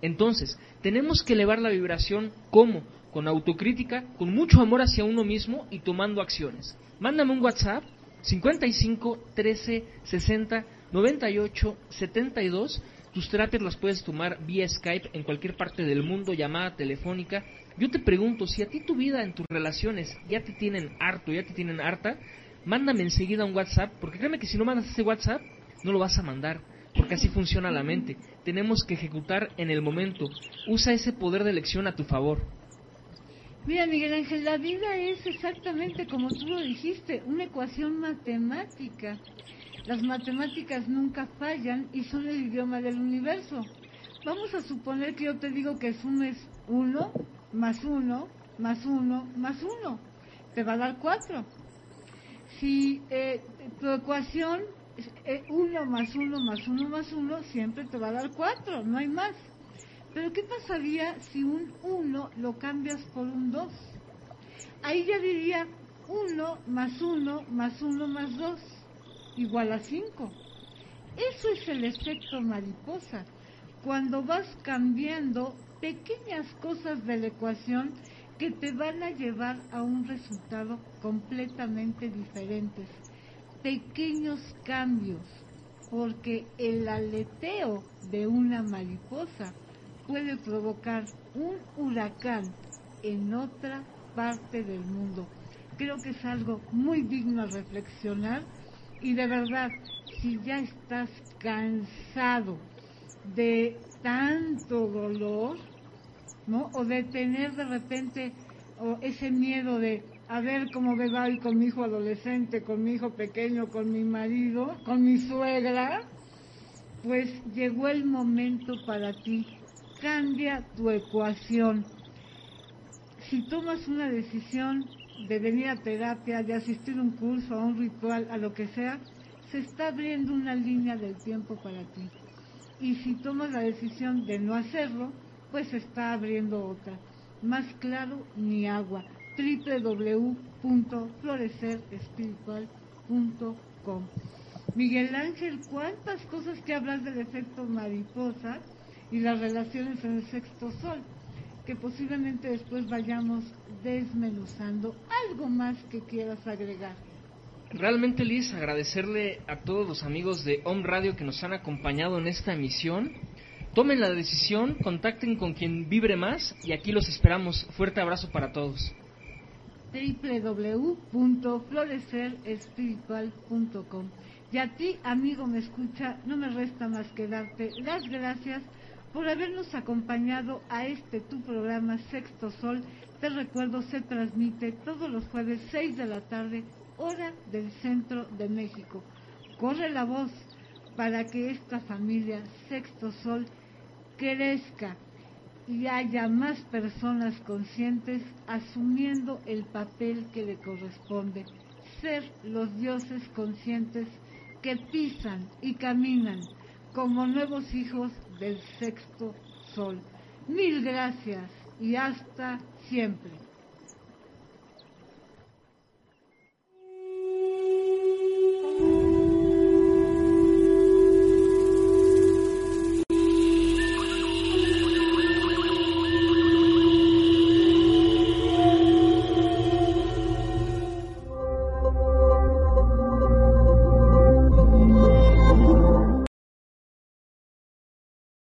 Entonces, tenemos que elevar la vibración como con autocrítica, con mucho amor hacia uno mismo y tomando acciones. Mándame un WhatsApp 55 13 60 98 72 tus terapias las puedes tomar vía Skype en cualquier parte del mundo, llamada telefónica. Yo te pregunto, si a ti tu vida en tus relaciones ya te tienen harto, ya te tienen harta, mándame enseguida un WhatsApp, porque créeme que si no mandas ese WhatsApp, no lo vas a mandar, porque así funciona la mente. Tenemos que ejecutar en el momento. Usa ese poder de elección a tu favor. Mira, Miguel Ángel, la vida es exactamente como tú lo dijiste, una ecuación matemática. Las matemáticas nunca fallan y son el idioma del universo. Vamos a suponer que yo te digo que sumes 1 más 1 más 1 más 1. Te va a dar 4. Si eh, tu ecuación es 1 eh, más 1 más 1 más 1, siempre te va a dar 4, no hay más. Pero ¿qué pasaría si un 1 lo cambias por un 2? Ahí ya diría 1 más 1 más 1 más 2 igual a 5. Eso es el efecto mariposa. Cuando vas cambiando pequeñas cosas de la ecuación que te van a llevar a un resultado completamente diferente. Pequeños cambios, porque el aleteo de una mariposa puede provocar un huracán en otra parte del mundo. Creo que es algo muy digno a reflexionar y de verdad, si ya estás cansado de tanto dolor, ¿no? O de tener de repente o ese miedo de a ver cómo me va con mi hijo adolescente, con mi hijo pequeño, con mi marido, con mi suegra, pues llegó el momento para ti. Cambia tu ecuación. Si tomas una decisión de venir a terapia, de asistir a un curso, a un ritual, a lo que sea, se está abriendo una línea del tiempo para ti. Y si tomas la decisión de no hacerlo, pues se está abriendo otra. Más claro, ni agua. www.florecerespiritual.com Miguel Ángel, ¿cuántas cosas que hablas del efecto mariposa y las relaciones en el sexto sol? Que posiblemente después vayamos desmenuzando. ¿Algo más que quieras agregar? Realmente, Liz, agradecerle a todos los amigos de Home Radio que nos han acompañado en esta emisión. Tomen la decisión, contacten con quien vibre más y aquí los esperamos. Fuerte abrazo para todos www.florecerespiritual.com y a ti, amigo, me escucha, no me resta más que darte las gracias por habernos acompañado a este tu programa Sexto Sol. Te recuerdo, se transmite todos los jueves 6 de la tarde, hora del centro de México. Corre la voz para que esta familia Sexto Sol crezca y haya más personas conscientes asumiendo el papel que le corresponde, ser los dioses conscientes que pisan y caminan como nuevos hijos del sexto sol. Mil gracias y hasta siempre.